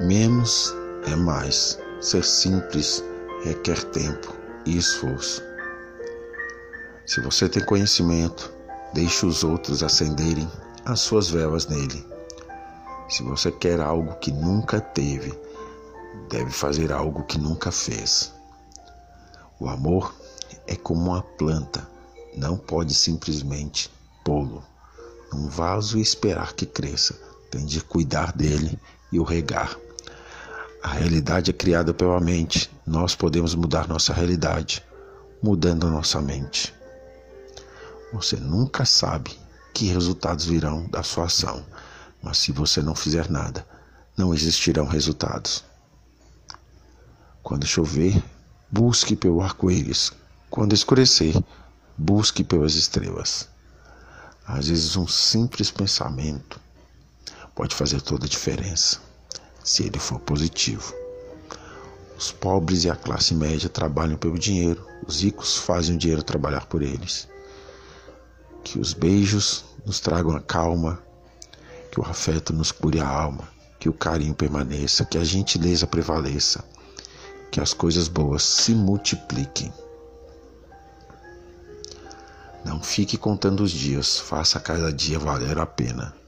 Menos é mais. Ser simples requer tempo e esforço. Se você tem conhecimento, deixe os outros acenderem as suas velas nele. Se você quer algo que nunca teve, deve fazer algo que nunca fez. O amor é como uma planta, não pode simplesmente pô-lo num vaso e esperar que cresça. Tem de cuidar dele e o regar. A realidade é criada pela mente. Nós podemos mudar nossa realidade mudando nossa mente. Você nunca sabe que resultados virão da sua ação, mas se você não fizer nada, não existirão resultados. Quando chover, busque pelo arco-íris. Quando escurecer, busque pelas estrelas. Às vezes, um simples pensamento pode fazer toda a diferença, se ele for positivo. Os pobres e a classe média trabalham pelo dinheiro, os ricos fazem o dinheiro trabalhar por eles. Que os beijos nos tragam a calma, que o afeto nos cure a alma, que o carinho permaneça, que a gentileza prevaleça, que as coisas boas se multipliquem. Não fique contando os dias, faça cada dia valer a pena.